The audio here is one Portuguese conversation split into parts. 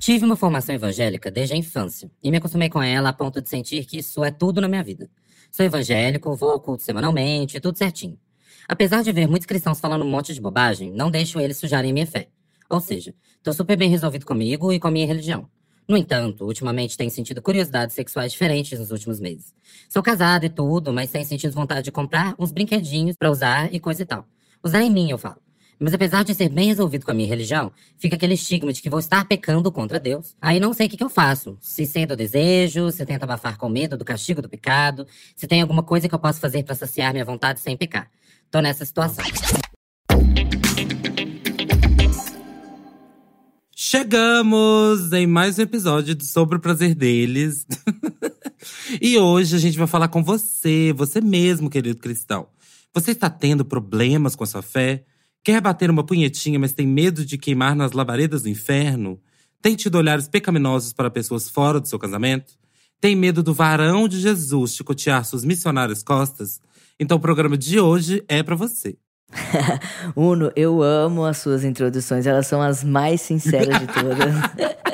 Tive uma formação evangélica desde a infância e me acostumei com ela a ponto de sentir que isso é tudo na minha vida. Sou evangélico, vou ao culto semanalmente, tudo certinho. Apesar de ver muitos cristãos falando um monte de bobagem, não deixo eles sujarem minha fé. Ou seja, tô super bem resolvido comigo e com a minha religião. No entanto, ultimamente tenho sentido curiosidades sexuais diferentes nos últimos meses. Sou casado e tudo, mas tenho sentido vontade de comprar uns brinquedinhos pra usar e coisa e tal. Usar em mim, eu falo. Mas apesar de ser bem resolvido com a minha religião, fica aquele estigma de que vou estar pecando contra Deus. Aí não sei o que, que eu faço. Se cedo o desejo, se tento abafar com medo do castigo do pecado, se tem alguma coisa que eu posso fazer para saciar minha vontade sem pecar. Tô nessa situação. Chegamos em mais um episódio sobre o prazer deles. e hoje a gente vai falar com você, você mesmo, querido cristão. Você está tendo problemas com a sua fé? Quer bater uma punhetinha, mas tem medo de queimar nas labaredas do inferno? Tem tido olhares pecaminosos para pessoas fora do seu casamento? Tem medo do varão de Jesus chicotear suas missionárias costas? Então o programa de hoje é para você. Uno, eu amo as suas introduções, elas são as mais sinceras de todas.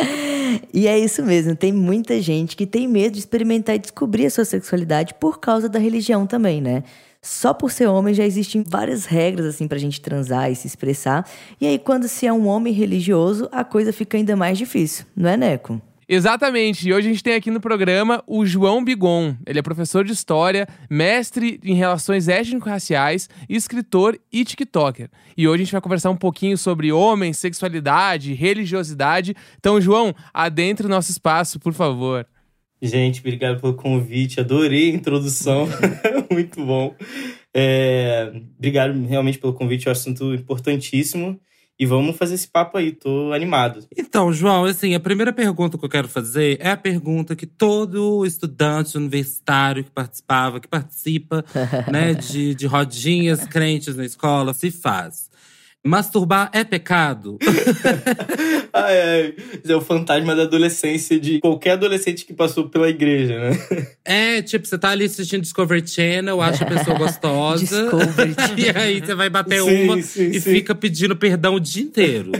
e é isso mesmo, tem muita gente que tem medo de experimentar e descobrir a sua sexualidade por causa da religião também, né? Só por ser homem já existem várias regras assim pra gente transar e se expressar. E aí quando se é um homem religioso, a coisa fica ainda mais difícil, não é, Neco? Exatamente. E hoje a gente tem aqui no programa o João Bigon. Ele é professor de história, mestre em relações étnico-raciais, escritor e TikToker. E hoje a gente vai conversar um pouquinho sobre homem, sexualidade, religiosidade. Então, João, adentre o nosso espaço, por favor. Gente, obrigado pelo convite. Adorei a introdução. Muito bom. É, obrigado realmente pelo convite. É um assunto importantíssimo. E vamos fazer esse papo aí, tô animado. Então, João, assim, a primeira pergunta que eu quero fazer é a pergunta que todo estudante universitário que participava, que participa, né, de, de rodinhas crentes na escola se faz. Masturbar é pecado? ai, ai. É o fantasma da adolescência de qualquer adolescente que passou pela igreja, né? É, tipo, você tá ali assistindo Discovery Channel, acha a pessoa gostosa. e aí você vai bater sim, uma sim, e sim. fica pedindo perdão o dia inteiro.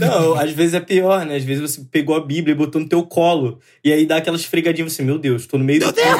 Não, às vezes é pior, né? Às vezes você pegou a Bíblia e botou no teu colo. E aí dá aquelas esfregadinhas, você, meu Deus, tô no meio do. Meu Deus!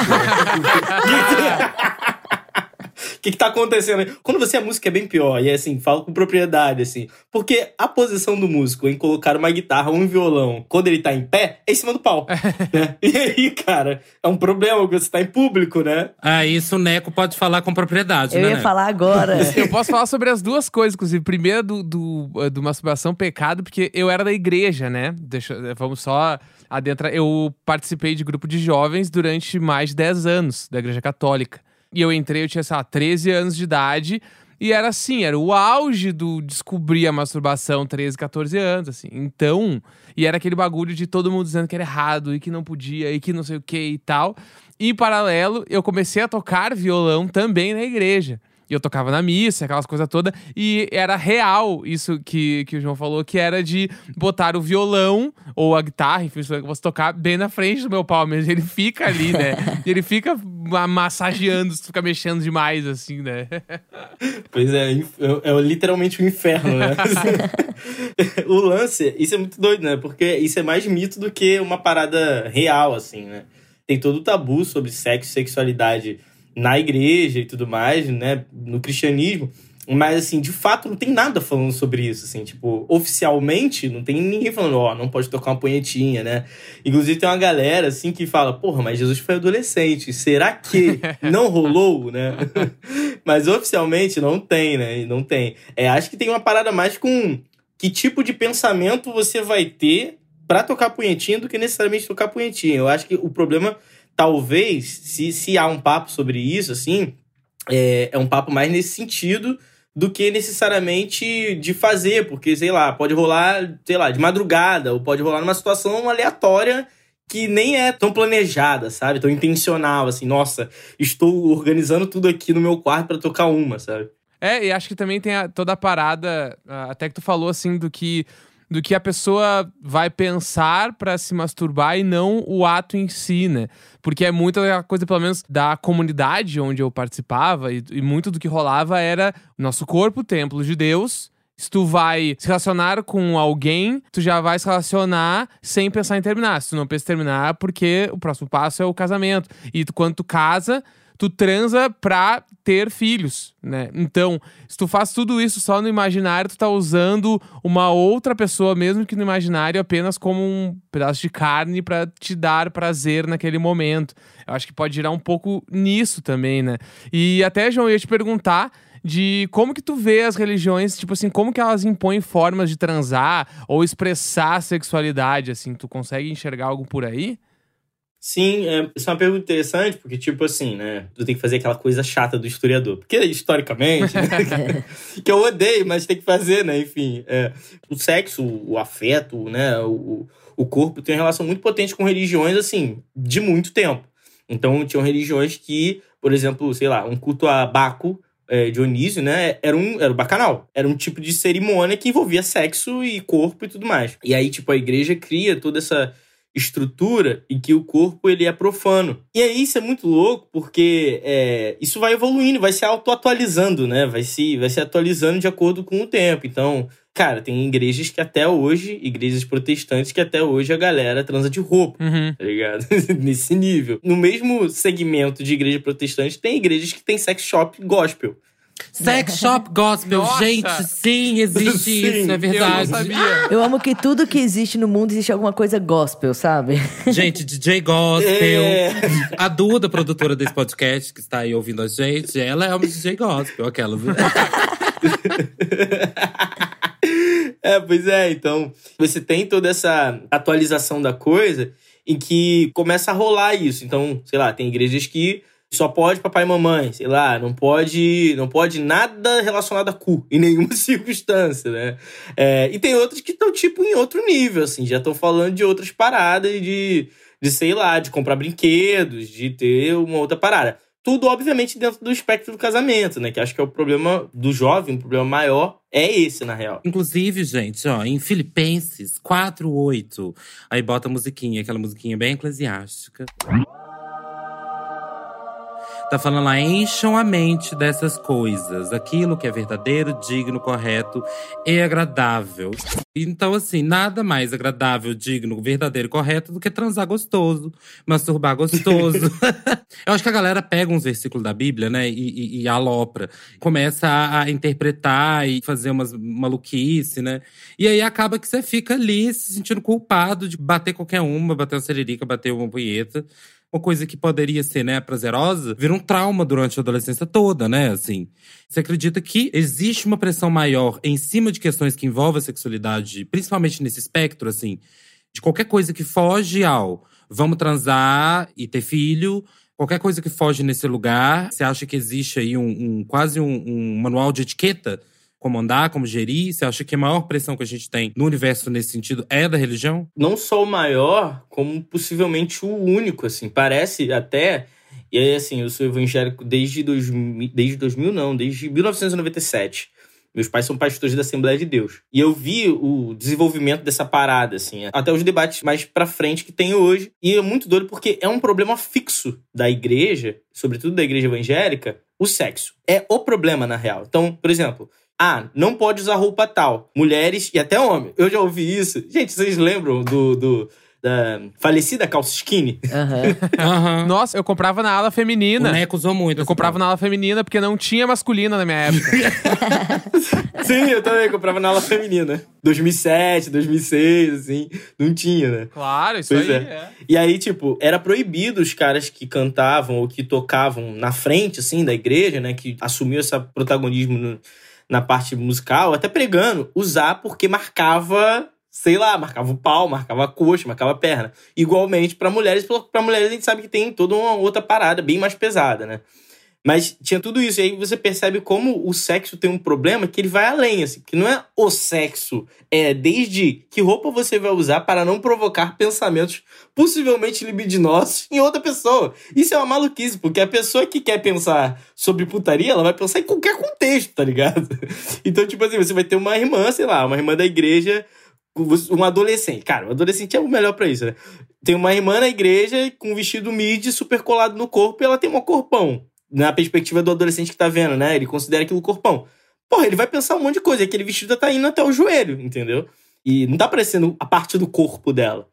Que, que tá acontecendo? Quando você é músico é bem pior. E assim, falo com propriedade, assim. Porque a posição do músico em colocar uma guitarra ou um violão quando ele tá em pé é em cima do pau. né? E aí, cara, é um problema porque você tá em público, né? Ah, isso o Neco pode falar com propriedade, Eu né? ia Neco? falar agora. Eu posso falar sobre as duas coisas, inclusive. Primeiro, do, do, do masturbação pecado, porque eu era da igreja, né? Deixa, vamos só adentrar. Eu participei de grupo de jovens durante mais de 10 anos da igreja católica. E eu entrei, eu tinha, sei lá, 13 anos de idade. E era assim, era o auge do descobrir a masturbação, 13, 14 anos, assim. Então, e era aquele bagulho de todo mundo dizendo que era errado e que não podia e que não sei o que e tal. E, em paralelo, eu comecei a tocar violão também na igreja. E eu tocava na missa, aquelas coisas todas. E era real isso que, que o João falou, que era de botar o violão ou a guitarra, enfim, que você tocar bem na frente do meu pau mesmo. Ele fica ali, né? e ele fica massageando, fica mexendo demais, assim, né? Pois é, é, é literalmente um inferno, né? o lance, isso é muito doido, né? Porque isso é mais mito do que uma parada real, assim, né? Tem todo o tabu sobre sexo e sexualidade na igreja e tudo mais, né, no cristianismo. Mas, assim, de fato, não tem nada falando sobre isso, assim, tipo, oficialmente, não tem ninguém falando, ó, oh, não pode tocar uma punhetinha, né? Inclusive, tem uma galera, assim, que fala, porra, mas Jesus foi adolescente, será que não rolou, né? mas, oficialmente, não tem, né? Não tem. É, acho que tem uma parada mais com que tipo de pensamento você vai ter para tocar punhetinha do que necessariamente tocar punhetinha. Eu acho que o problema talvez, se, se há um papo sobre isso, assim, é, é um papo mais nesse sentido do que necessariamente de fazer, porque, sei lá, pode rolar, sei lá, de madrugada, ou pode rolar numa situação aleatória que nem é tão planejada, sabe? Tão intencional, assim, nossa, estou organizando tudo aqui no meu quarto para tocar uma, sabe? É, e acho que também tem a, toda a parada, até que tu falou, assim, do que do que a pessoa vai pensar para se masturbar e não o ato em si, né? Porque é muita coisa, pelo menos, da comunidade onde eu participava, e, e muito do que rolava era nosso corpo, templo de Deus, Se tu vai se relacionar com alguém, tu já vai se relacionar sem pensar em terminar. Se tu não pensa em terminar, porque o próximo passo é o casamento. E tu, quando tu casa, tu transa pra ter filhos, né? Então, se tu faz tudo isso só no imaginário, tu tá usando uma outra pessoa, mesmo que no imaginário, apenas como um pedaço de carne pra te dar prazer naquele momento. Eu acho que pode girar um pouco nisso também, né? E até, João, eu ia te perguntar de como que tu vê as religiões, tipo assim, como que elas impõem formas de transar ou expressar sexualidade, assim, tu consegue enxergar algo por aí? Sim, é, isso é uma pergunta interessante, porque, tipo assim, né? Tu tem que fazer aquela coisa chata do historiador. Porque, historicamente, né, que eu odeio, mas tem que fazer, né? Enfim, é, o sexo, o afeto, né? O, o corpo tem uma relação muito potente com religiões, assim, de muito tempo. Então, tinham religiões que, por exemplo, sei lá, um culto a Baco, é, Dionísio, né? Era um, era o bacanal. Era um tipo de cerimônia que envolvia sexo e corpo e tudo mais. E aí, tipo, a igreja cria toda essa estrutura em que o corpo ele é profano. E aí isso é muito louco porque é, isso vai evoluindo, vai se auto-atualizando, né? Vai se, vai se atualizando de acordo com o tempo. Então, cara, tem igrejas que até hoje, igrejas protestantes que até hoje a galera transa de roupa, Uhum. tá ligado? Nesse nível. No mesmo segmento de igreja protestante, tem igrejas que tem sex shop gospel. Sex Shop Gospel, Nossa! gente, sim, existe Sim, isso, é Eu verdade. não sabia. Eu amo que tudo que existe no mundo existe alguma coisa gospel, sabe? Gente, DJ Gospel. É. A Duda, produtora desse podcast, que está aí ouvindo a gente, ela é uma DJ Gospel, aquela. viu? é, pois é, então você tem toda essa atualização da coisa em que começa a rolar isso. Então, sei lá, tem igrejas que só pode papai e mamãe, sei lá, não pode, não pode nada relacionado a cu em nenhuma circunstância, né? É, e tem outras que estão tipo em outro nível, assim, já estão falando de outras paradas de, de sei lá, de comprar brinquedos, de ter uma outra parada. Tudo, obviamente, dentro do espectro do casamento, né? Que acho que é o problema do jovem, o problema maior é esse, na real. Inclusive, gente, ó, em Filipenses 4:8, aí bota a musiquinha, aquela musiquinha bem eclesiástica. Tá falando lá, encham a mente dessas coisas, aquilo que é verdadeiro, digno, correto e agradável. Então, assim, nada mais agradável, digno, verdadeiro e correto do que transar gostoso, masturbar gostoso. Eu acho que a galera pega uns versículos da Bíblia, né, e, e, e alopra. Começa a, a interpretar e fazer umas maluquice, né? E aí acaba que você fica ali se sentindo culpado de bater qualquer uma, bater uma sererica, bater uma punheta uma coisa que poderia ser, né, prazerosa, vira um trauma durante a adolescência toda, né, assim. Você acredita que existe uma pressão maior em cima de questões que envolvem a sexualidade, principalmente nesse espectro, assim, de qualquer coisa que foge ao vamos transar e ter filho, qualquer coisa que foge nesse lugar, você acha que existe aí um, um quase um, um manual de etiqueta como andar, como gerir? Você acha que a maior pressão que a gente tem no universo nesse sentido é da religião? não só o maior, como possivelmente o único, assim. Parece até. E aí, assim, eu sou evangélico desde 2000, desde 2000 não, desde 1997. Meus pais são pastores da Assembleia de Deus. E eu vi o desenvolvimento dessa parada, assim, até os debates mais pra frente que tem hoje. E é muito doido porque é um problema fixo da igreja, sobretudo da igreja evangélica, o sexo. É o problema, na real. Então, por exemplo, ah, não pode usar roupa tal. Mulheres e até homem. Eu já ouvi isso. Gente, vocês lembram do, do da falecida calça skinny? Aham. Aham. Nossa, eu comprava na ala O feminina. Neco usou muito. Eu comprava palavra. na ala feminina porque não tinha masculina na minha época. Sim, eu também comprava na ala feminina. 2007, 2006, assim. Não tinha, né? claro, isso Pois aí. é. é. E aí, tipo, era proibido os caras que cantavam ou que tocavam na frente, assim, da igreja, né? Que assumiu esse protagonismo no- na parte musical, até pregando, usar porque marcava, sei lá, marcava o pau, marcava a coxa, marcava a perna. Igualmente pra mulheres, pra mulheres a gente sabe que tem toda uma outra parada bem mais pesada, né? Mas tinha tudo isso. E aí você percebe como o sexo tem um problema que ele vai além, assim. Que não é o sexo. É desde que roupa você vai usar para não provocar pensamentos possivelmente libidinosos em outra pessoa. Isso é uma maluquice, porque a pessoa que quer pensar sobre putaria, ela vai pensar em qualquer contexto, tá ligado? Então, tipo assim, você vai ter uma irmã, sei lá, uma irmã da igreja, um adolescente. Cara, o adolescente é o melhor pra isso, né? Tem uma irmã na igreja com um vestido midi super colado no corpo e ela tem um corpão na perspectiva do adolescente que tá vendo, né? Ele considera aquilo corpão. porra, ele vai pensar um monte de coisa. Aquele vestido tá indo até o joelho, entendeu? E não tá parecendo a parte do corpo dela.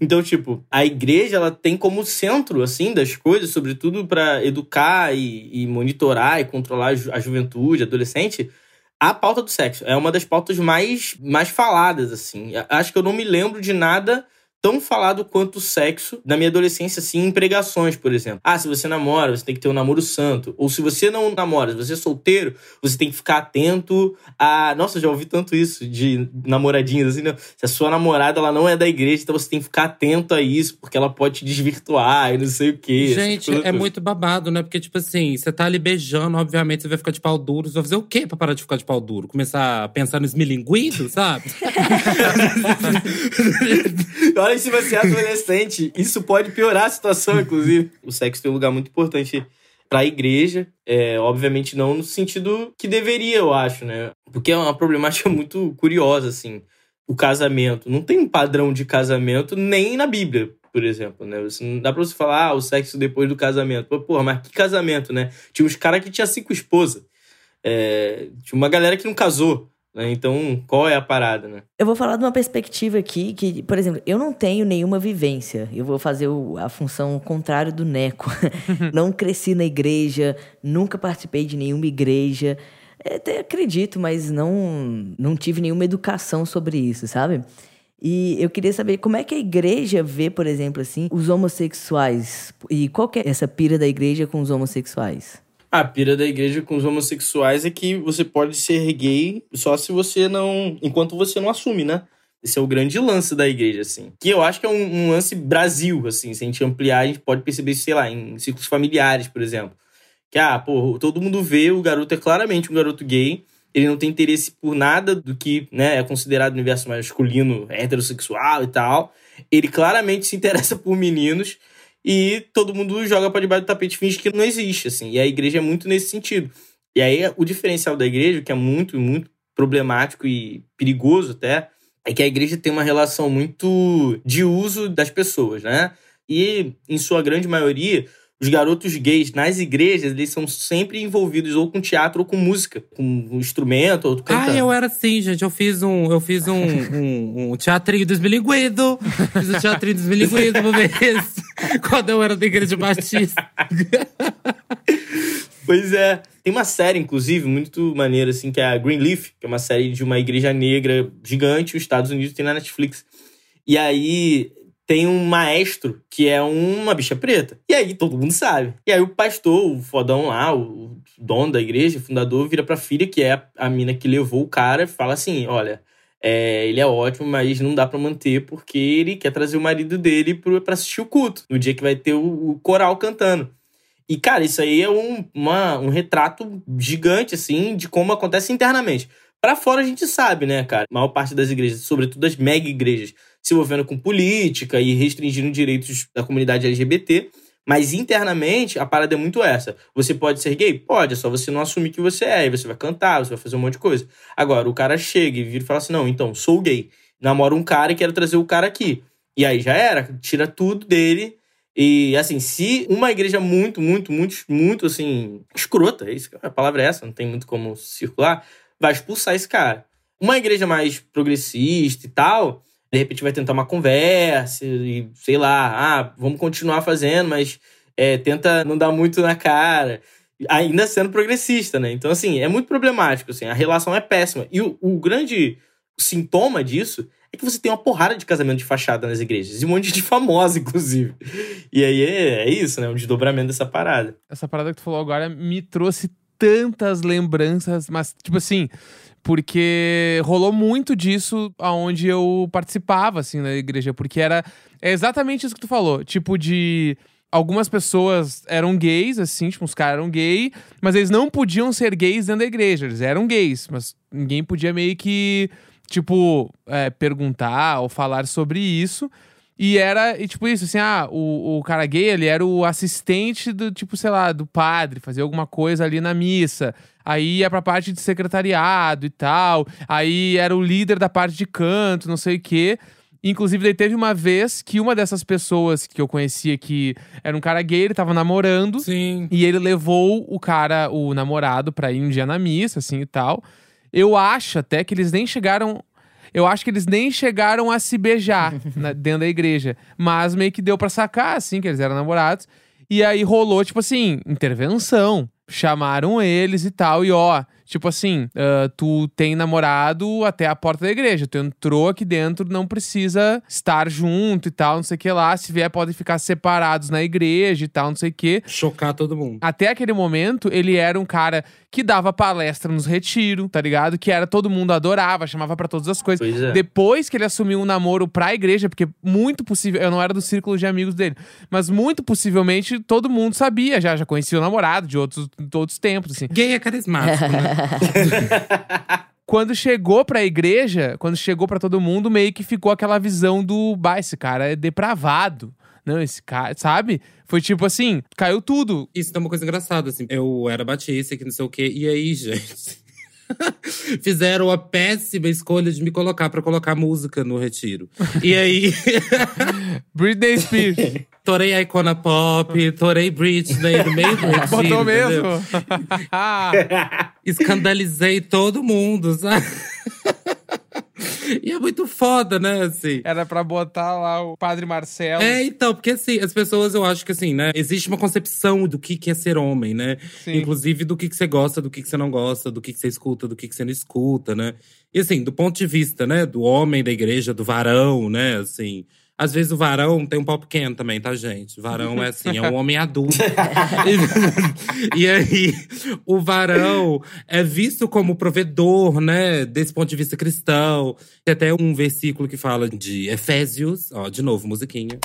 Então, tipo, a igreja ela tem como centro, assim, das coisas, sobretudo para educar e, e, monitorar e controlar a, ju a juventude, adolescente, a pauta do sexo. É uma das pautas mais, mais faladas, assim. Acho que eu não me lembro de nada tão falado quanto o sexo na minha adolescência, assim, em pregações, por exemplo. Ah, se você namora, você tem que ter um namoro santo. Ou se você não namora, se você é solteiro, você tem que ficar atento a. Nossa, já ouvi tanto isso de namoradinhas, assim, né? Se a sua namorada ela não é da igreja, então você tem que ficar atento a isso, porque ela pode te desvirtuar e não sei o quê. Gente, é muito babado, né? Porque, tipo assim, você tá ali beijando, obviamente, você vai ficar de pau duro. Você vai fazer o quê pra parar de ficar de pau duro? Começar a pensar no esmilinguido, sabe? Olha, se você é adolescente, isso pode piorar a situação, inclusive. O sexo tem um lugar muito importante para a igreja, é, obviamente não no sentido que deveria, eu acho, né? Porque é uma problemática muito curiosa, assim. O casamento. Não tem um padrão de casamento nem na Bíblia, por exemplo, né? Você, não dá pra você falar, ah, o sexo depois do casamento. Pô, porra, mas que casamento, né? Tinha uns caras que tinha cinco esposas. É, tinha uma galera que não casou. Né? Então, qual é a parada, né? Eu vou falar de uma perspectiva aqui que, por exemplo, eu não tenho nenhuma vivência. Eu vou fazer o, a função contrária do Neco. não cresci na igreja, nunca participei de nenhuma igreja. Até acredito, mas não, não tive nenhuma educação sobre isso, sabe? E eu queria saber como é que a igreja vê, por exemplo, assim, os homossexuais. E qual que é essa pira da igreja com os homossexuais? A pira da igreja com os homossexuais é que você pode ser gay só se você não. enquanto você não assume, né? Esse é o grande lance da igreja, assim. Que eu acho que é um, um lance Brasil, assim. Se a gente ampliar, a gente pode perceber sei lá, em ciclos familiares, por exemplo. Que, ah, pô, todo mundo vê, o garoto é claramente um garoto gay. Ele não tem interesse por nada do que né, é considerado universo masculino, heterossexual e tal. Ele claramente se interessa por meninos e todo mundo joga para debaixo do tapete, finge que não existe, assim. E a igreja é muito nesse sentido. E aí o diferencial da igreja, que é muito, muito problemático e perigoso até, é que a igreja tem uma relação muito de uso das pessoas, né? E, em sua grande maioria, os garotos gays nas igrejas, eles são sempre envolvidos ou com teatro ou com música, com um instrumento ou cantando. Ah, eu era assim, gente. Eu fiz um, eu fiz um, um, um teatrinho dos bilinguidos. Fiz um teatrinho dos bilinguidos uma vez, quando eu era da igreja batista. pois é. Tem uma série, inclusive, muito maneira, assim, que é a Greenleaf, que é uma série de uma igreja negra gigante, os Estados Unidos tem na Netflix. E aí tem um maestro que é uma bicha preta. E aí todo mundo sabe. E aí o pastor, o fodão lá, o dono da igreja, o fundador, vira pra filha, que é a mina que levou o cara, e fala assim: olha. É, ele é ótimo, mas não dá para manter porque ele quer trazer o marido dele para assistir o culto, no dia que vai ter o, o coral cantando. E, cara, isso aí é um, uma, um retrato gigante, assim, de como acontece internamente. Para fora a gente sabe, né, cara? A maior parte das igrejas, sobretudo as mega igrejas, se envolvendo com política e restringindo direitos da comunidade LGBT. Mas internamente, a parada é muito essa. Você pode ser gay? Pode, é só você não assumir que você é. E você vai cantar, você vai fazer um monte de coisa. Agora, o cara chega e vira e fala assim: não, então, sou gay. Namoro um cara e quero trazer o cara aqui. E aí já era, tira tudo dele. E assim, se uma igreja muito, muito, muito, muito assim, escrota, é a palavra é essa, não tem muito como circular, vai expulsar esse cara. Uma igreja mais progressista e tal, de repente vai tentar uma conversa e sei lá, ah, vamos continuar fazendo, mas é, tenta não dar muito na cara, ainda sendo progressista, né? Então, assim, é muito problemático, assim, a relação é péssima. E o, o grande sintoma disso é que você tem uma porrada de casamento de fachada nas igrejas. E um monte de famosa, inclusive. E aí é, é isso, né? Um desdobramento dessa parada. Essa parada que tu falou agora me trouxe tantas lembranças, mas, tipo assim, porque rolou muito disso aonde eu participava, assim, na igreja, porque era é exatamente isso que tu falou, tipo de algumas pessoas eram gays, assim, tipo, os caras eram gay, mas eles não podiam ser gays dentro da igreja, eles eram gays, mas ninguém podia meio que, tipo, é, perguntar ou falar sobre isso. E era, e, tipo, isso, assim, ah, o, o cara gay, ele era o assistente do, tipo, sei lá, do padre, fazia alguma coisa ali na missa. Aí ia pra parte de secretariado e tal. Aí era o líder da parte de canto, não sei o quê. Inclusive, daí teve uma vez que uma dessas pessoas que eu conhecia que era um cara gay, ele tava namorando. Sim. E ele levou o cara, o namorado, pra ir um dia na missa, assim e tal. Eu acho até que eles nem chegaram. Eu acho que eles nem chegaram a se beijar na- dentro da igreja. Mas meio que deu pra sacar, assim, que eles eram namorados. E aí rolou, tipo assim, intervenção. Chamaram eles e tal. E ó, tipo assim, ah, tu tem namorado até a porta da igreja. Tu entrou aqui dentro, não precisa estar junto e tal, não sei o que lá. Se vier, podem ficar separados na igreja e tal, não sei o que. Chocar todo mundo. Até aquele momento, ele era um cara que dava palestra nos retiros, tá ligado? Que era todo mundo adorava, chamava pra todas as coisas. Pois é. Depois que ele assumiu um namoro pra igreja, porque muito possível, eu não era do círculo de amigos dele, mas muito possivelmente todo mundo sabia já, já conhecia o namorado de outros, de outros tempos, assim. Gay é carismático, né? Quando chegou pra igreja, quando chegou pra todo mundo, meio que ficou aquela visão do, bah, esse cara é depravado. Não, esse cara, sabe? Foi tipo assim, caiu tudo. Isso é uma coisa engraçada, assim. Eu era batista, que não sei o quê. E aí, gente… Fizeram a péssima escolha de me colocar pra colocar música no retiro. E aí, Britney Spears. torei a icona pop, torei Britney no meio do retiro. Botou mesmo? Escandalizei todo mundo, sabe? E é muito foda, né, assim. Era pra botar lá o Padre Marcelo. É, então, porque assim, as pessoas, eu acho que assim, né? Existe uma concepção do que, é ser homem, né? Sim. Inclusive do que, que você gosta, do que, que você não gosta, do que, que você escuta, do que, que você não escuta, né? E assim, do ponto de vista, né, do homem da igreja, do varão, né, assim. Às vezes o varão tem um pau pequeno também, tá, gente? O varão é assim, é um homem adulto. e, e aí, o varão é visto como provedor, né? Desse ponto de vista cristão. Tem até um versículo que fala de Efésios, ó, de novo, musiquinha.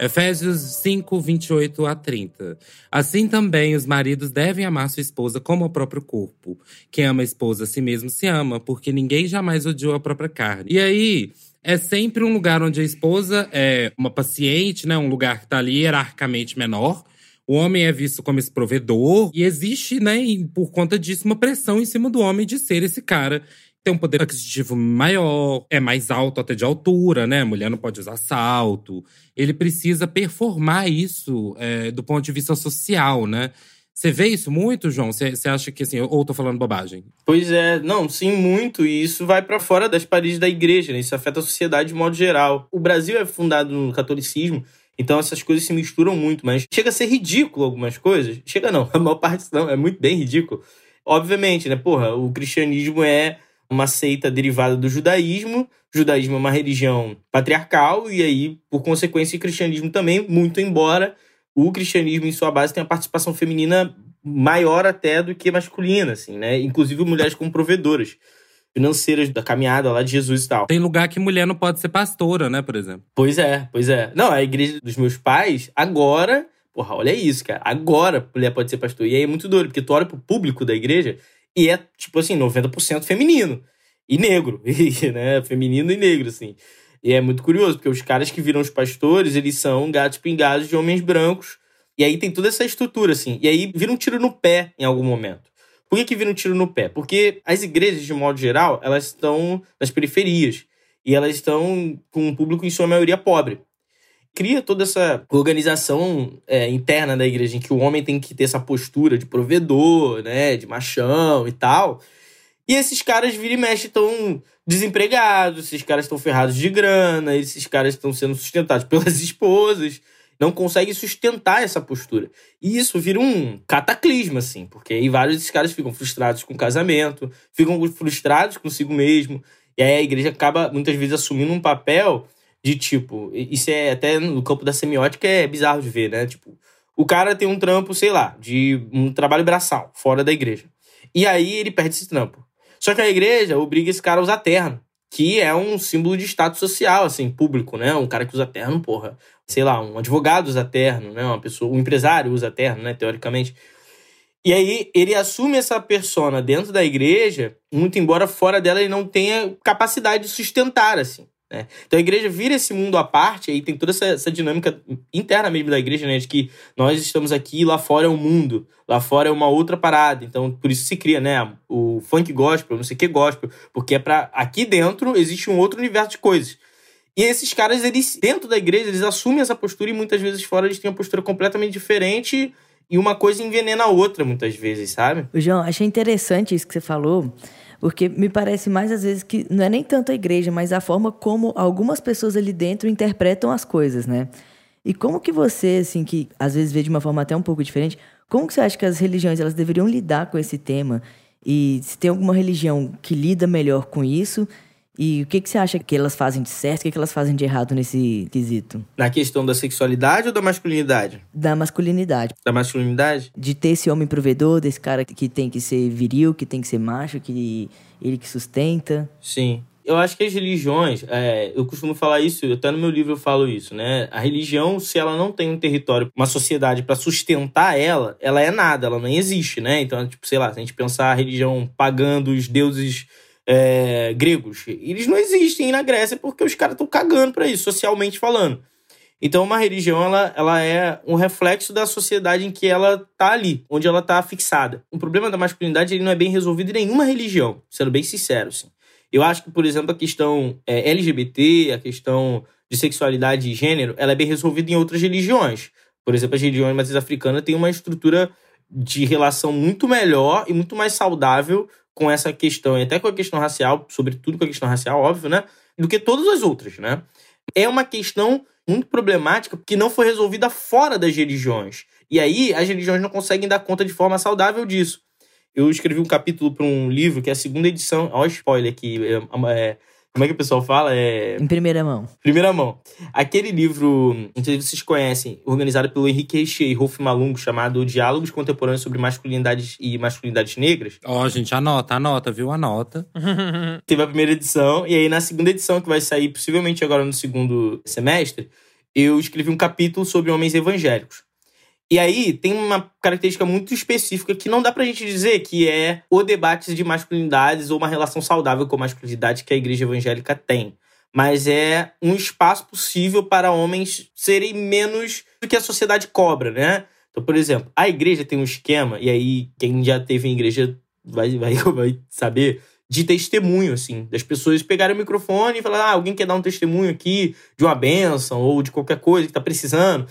Efésios 5, 28 a 30. Assim também os maridos devem amar sua esposa como o próprio corpo. Quem ama a esposa a si mesmo se ama, porque ninguém jamais odiou a própria carne. E aí, é sempre um lugar onde a esposa é uma paciente, né? Um lugar que tá ali hierarquicamente menor. O homem é visto como esse provedor. E existe, né, por conta disso, uma pressão em cima do homem de ser esse cara tem um poder aquisitivo maior, é mais alto até de altura, né? A mulher não pode usar salto. Ele precisa performar isso é, do ponto de vista social, né? Você vê isso muito, João? Você acha que assim, ou tô falando bobagem? Pois é, não, sim, muito. E isso vai pra fora das paredes da igreja, né? Isso afeta a sociedade de modo geral. O Brasil é fundado no catolicismo, então essas coisas se misturam muito, mas chega a ser ridículo algumas coisas. Chega não, a maior parte não, é muito bem ridículo. Obviamente, né? Porra, o cristianismo é uma seita derivada do judaísmo. O judaísmo é uma religião patriarcal, e aí, por consequência, o cristianismo também, muito embora o cristianismo, em sua base, tenha participação feminina maior até do que masculina, assim, né? Inclusive mulheres como provedoras financeiras da caminhada lá de Jesus e tal. Tem lugar que mulher não pode ser pastora, né, por exemplo. Pois é, pois é. Não, a igreja dos meus pais, agora. Porra, olha isso, cara. Agora mulher pode ser pastor. E aí é muito doido, porque tu olha pro público da igreja e é, tipo assim, 90% feminino. E negro. Né? Feminino e negro, assim. E é muito curioso, porque os caras que viram os pastores, eles são gatos pingados de homens brancos. E aí tem toda essa estrutura, assim. E aí vira um tiro no pé em algum momento. Por que, que vira um tiro no pé? Porque as igrejas, de modo geral, elas estão nas periferias. E elas estão com um público, em sua maioria, pobre. Cria toda essa organização é, interna da igreja, em que o homem tem que ter essa postura de provedor, né? De machão e tal. E esses caras, vira e mexe, estão desempregados, esses caras estão ferrados de grana, esses caras estão sendo sustentados pelas esposas, não conseguem sustentar essa postura. E isso vira um cataclisma, assim, porque aí vários desses caras ficam frustrados com o casamento, ficam frustrados consigo mesmo, e aí a igreja acaba, muitas vezes, assumindo um papel de tipo, isso é até no campo da semiótica é bizarro de ver, né? Tipo, o cara tem um trampo, sei lá, de um trabalho braçal, fora da igreja. E aí ele perde esse trampo. Só que a igreja obriga esse cara a usar terno, que é um símbolo de status social, assim, público, né? Um cara que usa terno, porra, sei lá, um advogado usa terno, né? Uma pessoa, um empresário usa terno, né? Teoricamente. E aí ele assume essa persona dentro da igreja, muito embora fora dela ele não tenha capacidade de sustentar, assim. Né? Então a igreja vira esse mundo à parte, aí tem toda essa, essa, dinâmica interna mesmo da igreja, né? De que nós estamos aqui, lá fora é o um mundo, lá fora é uma outra parada. Então por isso se cria, né? O funk gospel, não sei o que gospel, porque é para aqui dentro existe um outro universo de coisas. E esses caras, eles, dentro da igreja, eles assumem essa postura e muitas vezes fora eles têm uma postura completamente diferente e uma coisa envenena a outra, muitas vezes, sabe? João, achei interessante isso que você falou, porque me parece mais às vezes que não é nem tanto a igreja, mas a forma como algumas pessoas ali dentro interpretam as coisas, né? E como que você, assim, que às vezes vê de uma forma até um pouco diferente, como que você acha que as religiões elas deveriam lidar com esse tema? E se tem alguma religião que lida melhor com isso e o que, que você acha que elas fazem de certo, o que, que elas fazem de errado nesse quesito? Na questão da sexualidade ou da masculinidade? Da masculinidade. Da masculinidade? De ter esse homem provedor, desse cara que tem que ser viril, que tem que ser macho, que ele que sustenta. Sim. Eu acho que as religiões, é, eu costumo falar isso, até no meu livro eu falo isso, né? A religião, se ela não tem um território, uma sociedade para sustentar ela, ela é nada, ela nem existe, né? Então, tipo, sei lá, se a gente pensar a religião pagando os deuses é, gregos. Eles não existem na Grécia porque os caras estão cagando para isso, socialmente falando. Então, uma religião ela, ela é um reflexo da sociedade em que ela tá ali, onde ela tá fixada. O problema da masculinidade ele não é bem resolvido em nenhuma religião, sendo bem sincero. Assim. Eu acho que, por exemplo, a questão é, LGBT, a questão de sexualidade e gênero, ela é bem resolvida em outras religiões. Por exemplo, as religiões matriz africanas têm uma estrutura de relação muito melhor e muito mais saudável com essa questão, e até com a questão racial, sobretudo com a questão racial, óbvio, né? Do que todas as outras, né? É uma questão muito problemática que não foi resolvida fora das religiões. E aí as religiões não conseguem dar conta de forma saudável disso. Eu escrevi um capítulo para um livro que é a segunda edição. Olha o spoiler aqui. É, é, como é que o pessoal fala? É... Em primeira mão. Primeira mão. Aquele livro, não sei se vocês conhecem, organizado pelo Henrique Richer e Rolf Malungo, chamado Diálogos Contemporâneos sobre Masculinidades e Masculinidades Negras. Ó, oh, gente, anota, anota, viu? Anota. Teve a primeira edição, e aí na segunda edição, que vai sair possivelmente agora no segundo semestre, eu escrevi um capítulo sobre homens evangélicos. E aí tem uma característica muito específica que não dá pra gente dizer que é o debate de masculinidades ou uma relação saudável com a masculinidade que a igreja evangélica tem. Mas é um espaço possível para homens serem menos do que a sociedade cobra, né? Então, por exemplo, a igreja tem um esquema, e aí quem já teve em igreja vai, vai, vai saber, de testemunho, assim, das pessoas pegarem o microfone e falar: ah, alguém quer dar um testemunho aqui de uma benção ou de qualquer coisa que tá precisando.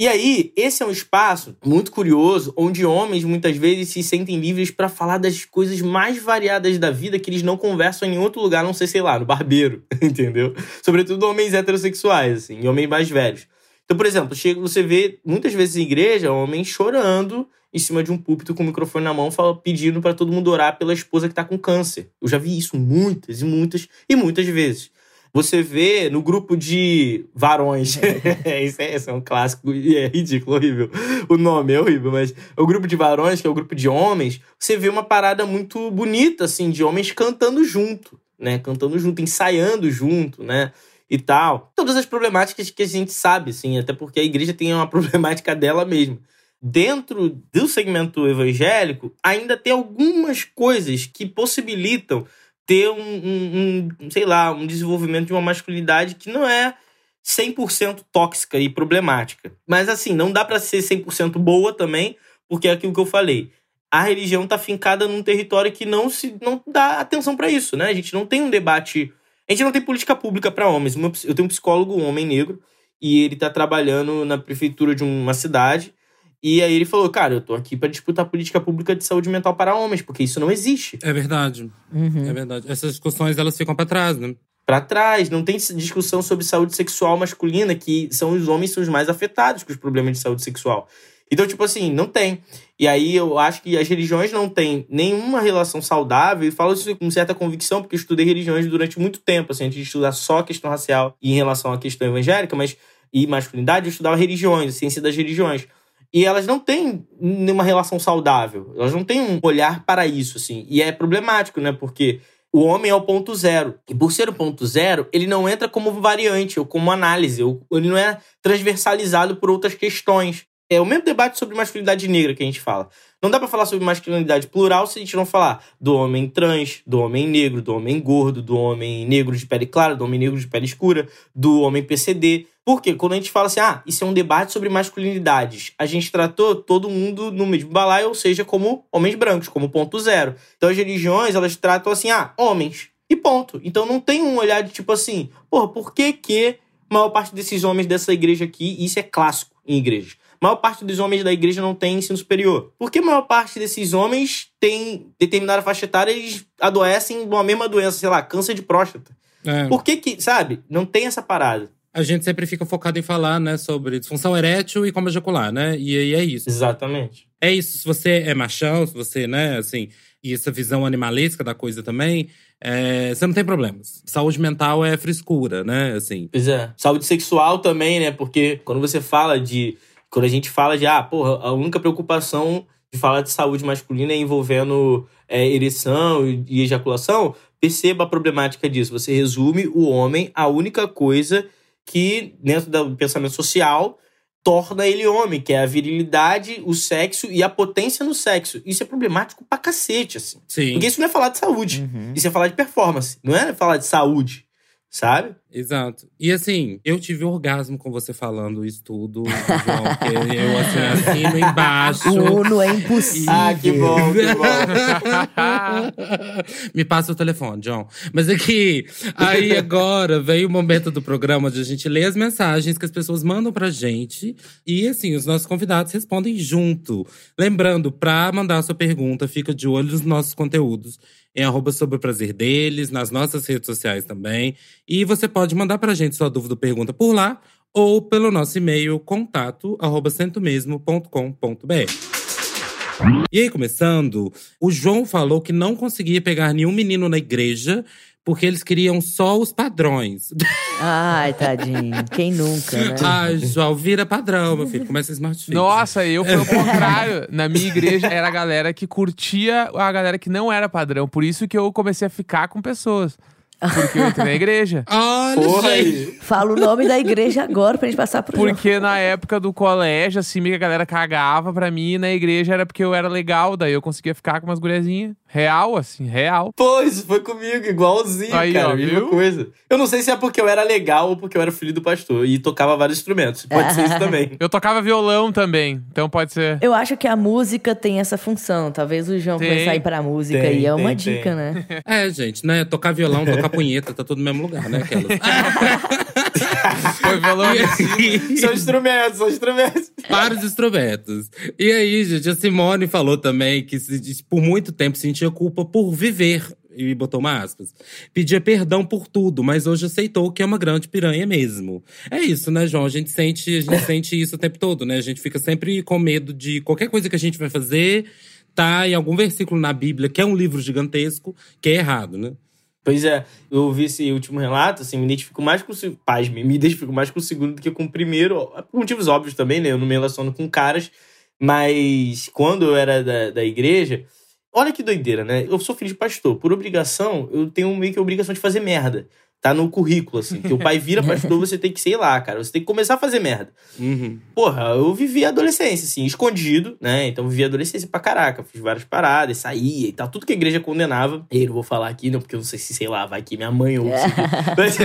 E aí, esse é um espaço muito curioso, onde homens muitas vezes se sentem livres para falar das coisas mais variadas da vida que eles não conversam em outro lugar, não sei, sei lá, no barbeiro, entendeu? Sobretudo homens heterossexuais, assim, homens mais velhos. Então, por exemplo, chega, você vê muitas vezes em igreja homens chorando em cima de um púlpito com o microfone na mão, fala, pedindo para todo mundo orar pela esposa que tá com câncer. Eu já vi isso muitas e muitas e muitas vezes você vê no grupo de varões. isso, é, isso é um clássico e é ridículo, horrível. O nome é horrível, mas o grupo de varões, que é o grupo de homens, você vê uma parada muito bonita, assim, de homens cantando junto, né? Cantando junto, ensaiando junto, né? E tal. Todas as problemáticas que a gente sabe, assim, até porque a igreja tem uma problemática dela mesma dentro do segmento evangélico, ainda tem algumas coisas que possibilitam ter um, um, um, sei lá, um desenvolvimento de uma masculinidade que não é 100% tóxica e problemática. Mas assim, não dá para ser 100% boa também, porque é aquilo que eu falei. A religião está fincada num território que não se não dá atenção para isso, né? A gente não tem um debate, a gente não tem política pública para homens. Eu tenho um psicólogo, um homem negro, e ele está trabalhando na prefeitura de uma cidade e aí ele falou, cara, eu tô aqui para disputar política pública de saúde mental para homens, porque isso não existe. É verdade. Uhum. É verdade. Essas discussões, elas ficam para trás, né? Para trás. Não tem discussão sobre saúde sexual masculina, que são os homens são os mais afetados com os problemas de saúde sexual. Então, tipo assim, não tem. E aí eu acho que as religiões não têm nenhuma relação saudável, e falo isso com certa convicção, porque eu estudei religiões durante muito tempo, assim, antes de estudar só a questão racial e em relação à questão evangélica, mas e masculinidade, eu estudava religiões, a ciência das religiões. E elas não têm nenhuma relação saudável. Elas não têm um olhar para isso, assim. E é problemático, né? Porque o homem é o ponto zero. E por ser o ponto zero, ele não entra como variante ou como análise. Ou ele não é transversalizado por outras questões. É o mesmo debate sobre masculinidade negra que a gente fala. Não dá pra falar sobre masculinidade plural se a gente não falar do homem trans, do homem negro, do homem gordo, do homem negro de pele clara, do homem negro de pele escura, do homem PCD. Porque quando a gente fala assim, ah, isso é um debate sobre masculinidades, a gente tratou todo mundo no mesmo balaio, ou seja, como homens brancos, como ponto zero. Então as religiões, elas tratam assim, ah, homens. E ponto. Então não tem um olhar de tipo assim, porra, por que que maior parte desses homens dessa igreja aqui, isso é clássico em igrejas, maior parte dos homens da igreja não tem ensino superior. Por que a maior parte desses homens tem determinada faixa etária e eles adoecem de uma mesma doença, sei lá, câncer de próstata? É. Por que que, sabe? Não tem essa parada. A gente sempre fica focado em falar, né, sobre disfunção erétil e como ejacular, né? E aí é isso. Exatamente. É isso, se você é machão, se você, né, assim, e essa visão animalesca da coisa também, é, você não tem problemas. Saúde mental é frescura, né, assim. Pois é. Saúde sexual também, né? Porque quando você fala de. Quando a gente fala de, ah, porra, a única preocupação de falar de saúde masculina é envolvendo é, ereção e, ejaculação, perceba a problemática disso. Você resume o homem a única coisa que, dentro do pensamento social, torna ele homem, que é a virilidade, o sexo e a potência no sexo. Isso é problemático pra cacete, assim. Sim. Porque isso não é falar de saúde. Uhum. Isso é falar de performance. Não é falar de saúde, sabe? Exato. E assim, eu tive orgasmo com você falando isso tudo, João, porque eu assim, assino embaixo. O Uno é impossível. Ah, que bom, que bom. Me passa o telefone, John. Mas aqui, aí agora vem o momento do programa onde a gente lê as mensagens que as pessoas mandam pra gente. E assim, os nossos convidados respondem junto. Lembrando, pra mandar a sua pergunta, fica de olho nos nossos conteúdos. Em arroba sobre o prazer deles, nas nossas redes sociais também. E você pode mandar pra gente sua dúvida ou pergunta por lá, ou pelo nosso e-mail contato arroba centomesmo.com.br. E aí, começando, o João falou que não conseguia pegar nenhum menino na igreja porque eles queriam só os padrões. Ai, tadinho. Quem nunca, né? Ai, João, vira padrão, meu filho. Começa Smart Fit. Nossa, eu fui ao contrário. Na minha igreja era a galera que curtia a galera que não era padrão. Por isso que eu comecei a ficar com pessoas. Porque eu entrei na igreja. Olha, aí. Fala o nome da igreja agora pra gente passar pro. Porque na época do colégio, assim, meio que a galera cagava pra mim. E na igreja era porque eu era legal. Daí eu conseguia ficar com umas guriazinhas. Real, assim, real. Pô, isso foi comigo, igualzinho, Aí, cara. ó, mesma viu? coisa. Eu não sei se é porque eu era legal ou porque eu era filho do pastor e tocava vários instrumentos. Pode ser isso também. Eu tocava violão também. Então pode ser. Eu acho que a música tem essa função. Talvez o João Tem. começar a ir pra música Tem, aí é tem, uma tem. dica, né? É, gente, né? Tocar violão, tocar punheta, tá tudo no mesmo lugar, né? Aquelas. Foi. E aí- são instrumentos, são instrumentos. Vários instrumentos. E aí, gente, a Simone falou também que se- por muito tempo sentia culpa por viver. E botou uma aspas. Pedia perdão por tudo, mas hoje aceitou que é uma grande piranha mesmo. É isso, né, João? A gente sente, a gente sente isso o tempo todo, né? A gente fica sempre com medo de qualquer coisa que a gente vai fazer, tá em algum versículo na Bíblia, que é um livro gigantesco, que é errado, né? Pois é, eu ouvi esse último relato, assim, me identifico mais com o se- pasme, me identifico mais com o segundo do que com o primeiro, por motivos óbvios também, né? Eu não me relaciono com caras, mas quando eu era da, da igreja, olha que doideira, né? Eu sou filho de pastor, por obrigação, eu tenho meio que a obrigação de fazer merda. Tá no currículo, assim. Que o pai vira pastor, você tem que, sei lá, cara, você tem que começar a fazer merda. Uhum. Porra, eu vivi a adolescência, assim, escondido, né? Então eu vivi a adolescência pra caraca. Fiz várias paradas, saía e tal. Tudo que a igreja condenava. E eu não vou falar aqui, não, porque eu não sei se, sei lá, vai que minha mãe isso aqui. Mas,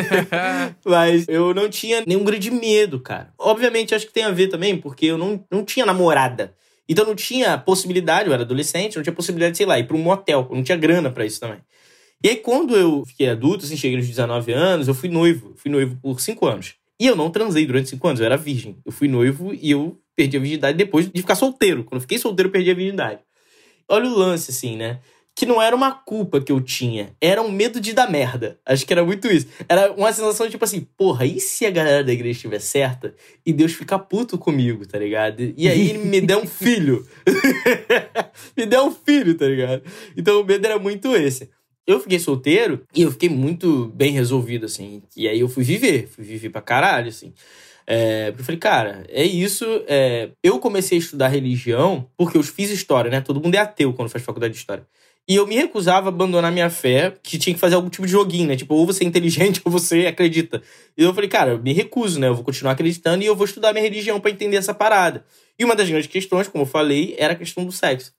mas eu não tinha nenhum grande medo, cara. Obviamente, acho que tem a ver também, porque eu não, não tinha namorada. Então não tinha possibilidade, eu era adolescente, não tinha possibilidade, sei lá, ir pra um motel. Eu não tinha grana pra isso também. E aí, quando eu fiquei adulto, assim, cheguei nos 19 anos, eu fui noivo. Fui noivo por 5 anos. E eu não transei durante 5 anos, eu era virgem. Eu fui noivo e eu perdi a virgindade depois de ficar solteiro. Quando eu fiquei solteiro, eu perdi a virgindade. Olha o lance, assim, né? Que não era uma culpa que eu tinha, era um medo de dar merda. Acho que era muito isso. Era uma sensação de tipo assim, porra, e se a galera da igreja estiver certa e Deus ficar puto comigo, tá ligado? E aí ele me der um filho. me der um filho, tá ligado? Então o medo era muito esse. Eu fiquei solteiro e eu fiquei muito bem resolvido, assim. E aí eu fui viver, fui viver pra caralho, assim. É, eu falei, cara, é isso. é, eu comecei a estudar religião porque eu fiz história, né? Todo mundo é ateu quando faz faculdade de história. E eu me recusava a abandonar minha fé, que tinha que fazer algum tipo de joguinho, né? Tipo, ou você é inteligente ou você acredita. E eu falei, cara, eu me recuso, né? Eu vou continuar acreditando e eu vou estudar minha religião para entender essa parada. E uma das grandes questões, como eu falei, era a questão do sexo.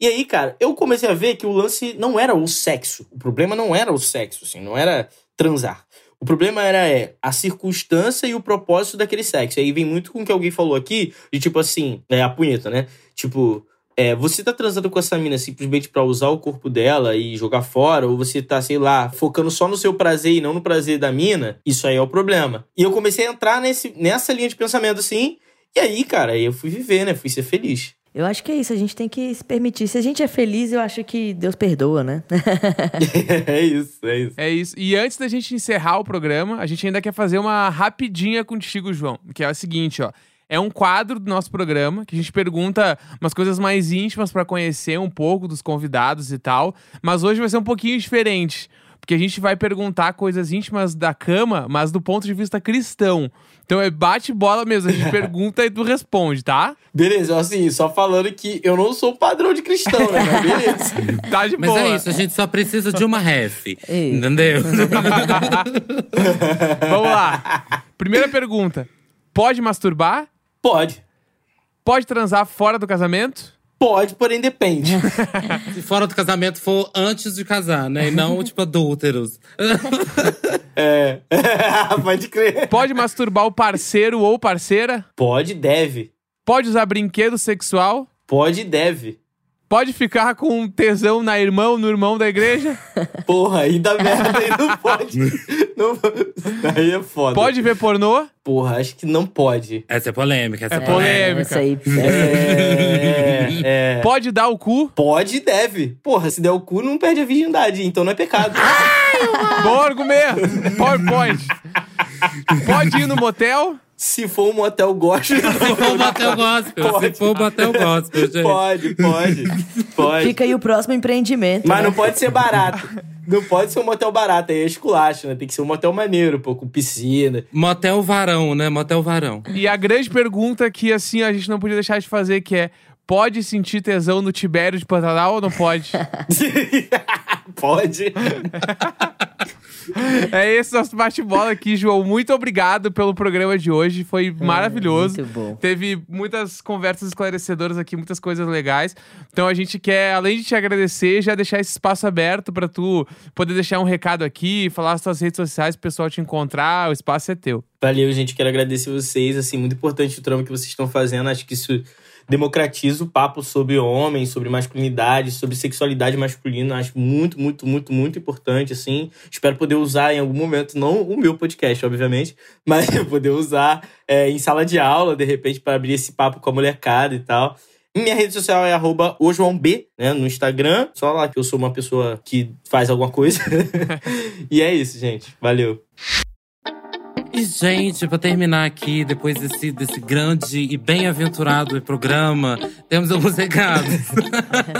E aí, cara, eu comecei a ver que o lance não era o sexo. O problema não era o sexo, assim, não era transar. O problema era é, a circunstância e o propósito daquele sexo. Aí vem muito com o que alguém falou aqui, de tipo assim, é, a punheta, né? Tipo, é, você tá transando com essa mina simplesmente para usar o corpo dela e jogar fora, ou você tá, sei lá, focando só no seu prazer e não no prazer da mina, isso aí é o problema. E eu comecei a entrar nesse, nessa linha de pensamento assim, e aí, cara, aí eu fui viver, né? Fui ser feliz. Eu acho que é isso, a gente tem que se permitir. Se a gente é feliz, eu acho que Deus perdoa, né? é isso, é isso. É isso. E antes da gente encerrar o programa, a gente ainda quer fazer uma rapidinha contigo, João. Que é o seguinte, ó. É um quadro do nosso programa que a gente pergunta umas coisas mais íntimas para conhecer um pouco dos convidados e tal. Mas hoje vai ser um pouquinho diferente. Porque a gente vai perguntar coisas íntimas da cama, mas do ponto de vista cristão. Então é bate-bola mesmo, a gente pergunta e tu responde, tá? Beleza, assim, só falando que eu não sou padrão de cristão, né? Mas beleza. Tá de Mas boa. é isso, a gente só precisa de uma ref. Entendeu? Vamos lá. Primeira pergunta. Pode masturbar? Pode. Pode transar fora do casamento? Pode, porém depende. Se fora do casamento for antes de casar, né? E não, tipo, adúlteros. é. Pode crer. Pode masturbar o parceiro ou parceira? Pode, deve. Pode usar brinquedo sexual? Pode, deve. Pode ficar com tesão na irmã ou no irmão da igreja? Porra, aí dá merda, aí não pode. Não, aí é foda. Pode ver pornô? Porra, acho que não pode. Essa é polêmica, essa É é, polêmica. Essa aí. É, é. Pode dar o cu? Pode e deve. Porra, se der o cu, não perde a virgindade, então não é pecado. Bom argumento. PowerPoint. Pode ir no motel? Se for um motel gospel. Se for motel gospel, Pode. se for motel gospel, gente. Pode, pode. Pode. Fica aí o próximo empreendimento. Mas né? não pode ser barato. Não pode ser um motel barato, aí é esculacho, né? Tem que ser um motel maneiro, pô, com piscina. Motel varão, né? Motel varão. E a grande pergunta que, assim, a gente não podia deixar de fazer, que é... Pode sentir tesão no Tibério de Pantanal ou não pode? pode. é esse nosso bate-bola aqui, João. Muito obrigado pelo programa de hoje. Foi maravilhoso. Muito bom. Teve muitas conversas esclarecedoras aqui, muitas coisas legais. Então a gente quer, além de te agradecer, já deixar esse espaço aberto pra tu poder deixar um recado aqui, falar as tuas redes sociais pro pessoal te encontrar. O espaço é teu. Valeu, gente. Quero agradecer vocês. Assim, muito importante o trampo que vocês estão fazendo. Acho que isso democratiza o papo sobre homens, sobre masculinidade, sobre sexualidade masculina. Acho muito, muito, muito, muito importante, assim. Espero poder usar em algum momento, não o meu podcast, obviamente, mas poder usar é, em sala de aula, de repente, para abrir esse papo com a molecada e tal. Minha rede social é arroba o João B, né, no Instagram. Só lá que eu sou uma pessoa que faz alguma coisa. e é isso, gente. Valeu. E, gente, pra terminar aqui, depois desse, desse grande e bem-aventurado programa, temos alguns recados.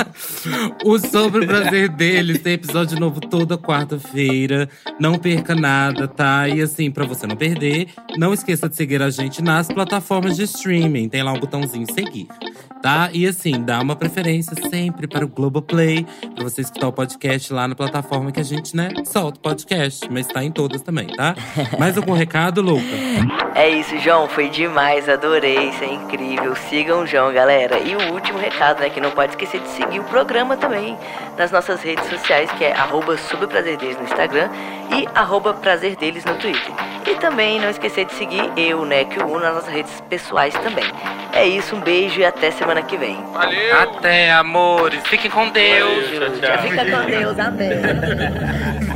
o Sobre o Prazer deles tem episódio novo toda quarta-feira. Não perca nada, tá? E assim, pra você não perder, não esqueça de seguir a gente nas plataformas de streaming. Tem lá um botãozinho seguir, tá? E assim, dá uma preferência sempre para o Globoplay, pra você escutar o podcast lá na plataforma que a gente, né, solta o podcast. Mas tá em todas também, tá? Mais algum recado, Luca? É isso, João. Foi demais. Adorei. Isso é incrível. Sigam o João, galera. E o último recado, né? Que não pode esquecer de seguir o programa também nas nossas redes sociais, que é arroba Sobre o Prazer Deles no Instagram e arroba Prazer Deles no Twitter. E também não esquecer de seguir eu, né, que o nas nossas redes pessoais também. É isso, um beijo e até semana que vem. Valeu! Até, amores. Fiquem com Deus. Valeu, tchau, tchau. fica com Deus, amém.